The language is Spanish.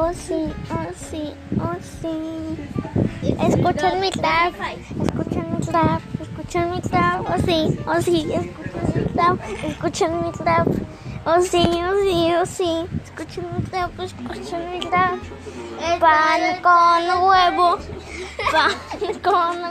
oh sí, oh sí, oh sí. Escuchan mi trap, escuchan mi trap, escuchan mi trap, oh sí, oh sí, escuchan mi trap, escuchan mi trap, oh sí, oh sí, oh sí, escuchan mi trap, escuchan mi trap. Pan con huevo, pan con.